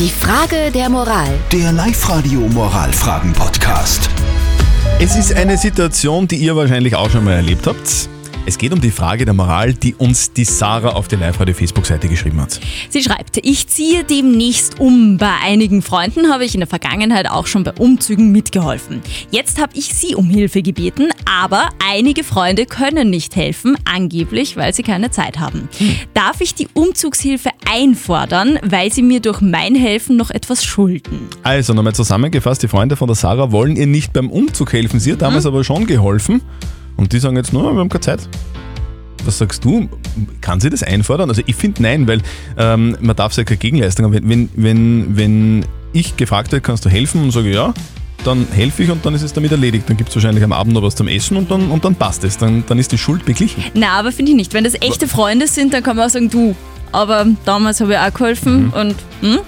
Die Frage der Moral. Der Live-Radio Moralfragen-Podcast. Es ist eine Situation, die ihr wahrscheinlich auch schon mal erlebt habt. Es geht um die Frage der Moral, die uns die Sarah auf der Live-Radio-Facebook-Seite geschrieben hat. Sie schreibt, ich ziehe demnächst um. Bei einigen Freunden habe ich in der Vergangenheit auch schon bei Umzügen mitgeholfen. Jetzt habe ich sie um Hilfe gebeten, aber einige Freunde können nicht helfen, angeblich, weil sie keine Zeit haben. Darf ich die Umzugshilfe einfordern, weil sie mir durch mein Helfen noch etwas schulden? Also nochmal zusammengefasst, die Freunde von der Sarah wollen ihr nicht beim Umzug helfen. Sie hat damals aber schon geholfen und die sagen jetzt, no, wir haben keine Zeit. Was sagst du? Kann sie das einfordern? Also ich finde nein, weil ähm, man darf ja keine Gegenleistung haben. Wenn, wenn, wenn ich gefragt werde, kannst du helfen und sage ja, dann helfe ich und dann ist es damit erledigt. Dann gibt es wahrscheinlich am Abend noch was zum Essen und dann, und dann passt es. Dann, dann ist die Schuld beglichen. Na, aber finde ich nicht. Wenn das echte Freunde sind, dann kann man auch sagen, du, aber damals habe ich auch geholfen Mhm. und, hm?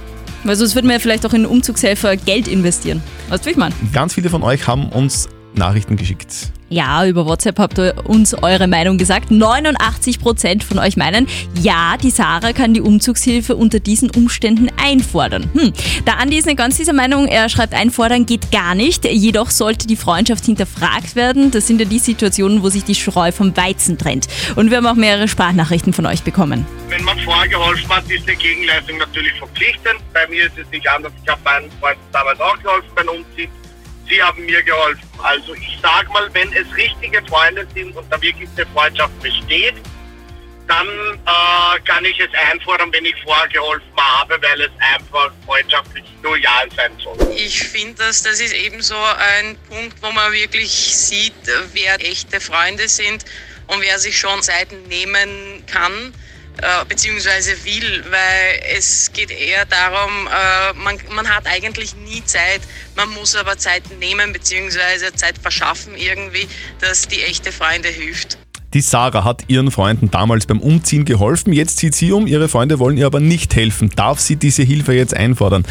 Weil sonst würde man ja vielleicht auch in Umzugshelfer Geld investieren. Weißt du, wie ich meine? Ganz viele von euch haben uns Nachrichten geschickt. Ja, über WhatsApp habt ihr uns eure Meinung gesagt. 89% von euch meinen, ja, die Sarah kann die Umzugshilfe unter diesen Umständen einfordern. Hm. Der Andi ist nicht ganz dieser Meinung. Er schreibt, einfordern geht gar nicht. Jedoch sollte die Freundschaft hinterfragt werden. Das sind ja die Situationen, wo sich die Spreu vom Weizen trennt. Und wir haben auch mehrere Sprachnachrichten von euch bekommen. Wenn man vorgeholfen hat, ist die Gegenleistung natürlich verpflichtend. Bei mir ist es nicht anders. Ich habe meinen Freunden damals auch geholfen beim Umziehen. Sie haben mir geholfen. Also ich sage mal, wenn es richtige Freunde sind und da wirklich eine Freundschaft besteht, dann äh, kann ich es einfordern, wenn ich vorgeholfen habe, weil es einfach freundschaftlich loyal sein soll. Ich finde, dass das ist eben so ein Punkt, wo man wirklich sieht, wer echte Freunde sind und wer sich schon Zeiten nehmen kann äh, beziehungsweise will, weil es geht eher darum, äh, man, man hat eigentlich nie Zeit, man muss aber Zeit nehmen beziehungsweise Zeit verschaffen irgendwie, dass die echte Freunde hilft. Die Sarah hat ihren Freunden damals beim Umziehen geholfen. Jetzt zieht sie um. Ihre Freunde wollen ihr aber nicht helfen. Darf sie diese Hilfe jetzt einfordern?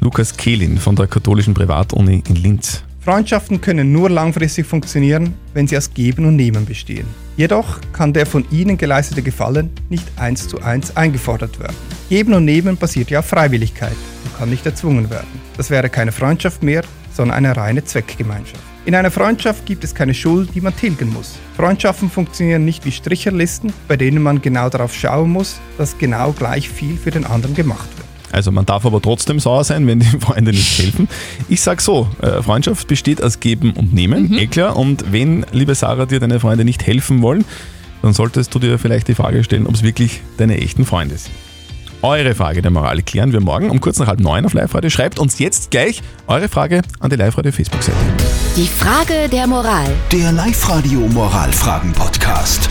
Lukas Kehlin von der katholischen Privatuni in Linz. Freundschaften können nur langfristig funktionieren, wenn sie aus Geben und Nehmen bestehen. Jedoch kann der von ihnen geleistete Gefallen nicht eins zu eins eingefordert werden. Geben und Nehmen basiert ja auf Freiwilligkeit und kann nicht erzwungen werden. Das wäre keine Freundschaft mehr, sondern eine reine Zweckgemeinschaft. In einer Freundschaft gibt es keine Schuld, die man tilgen muss. Freundschaften funktionieren nicht wie Stricherlisten, bei denen man genau darauf schauen muss, dass genau gleich viel für den anderen gemacht wird. Also man darf aber trotzdem sauer sein, wenn die Freunde nicht helfen. Ich sag so, äh, Freundschaft besteht aus Geben und Nehmen, eh klar. Und wenn, liebe Sarah, dir deine Freunde nicht helfen wollen, dann solltest du dir vielleicht die Frage stellen, ob es wirklich deine echten Freunde sind. Eure Frage der Moral klären wir morgen um kurz nach halb neun auf Live-Radio. Schreibt uns jetzt gleich eure Frage an die Live-Radio Facebook-Seite. Die Frage der Moral. Der Live-Radio Moralfragen-Podcast.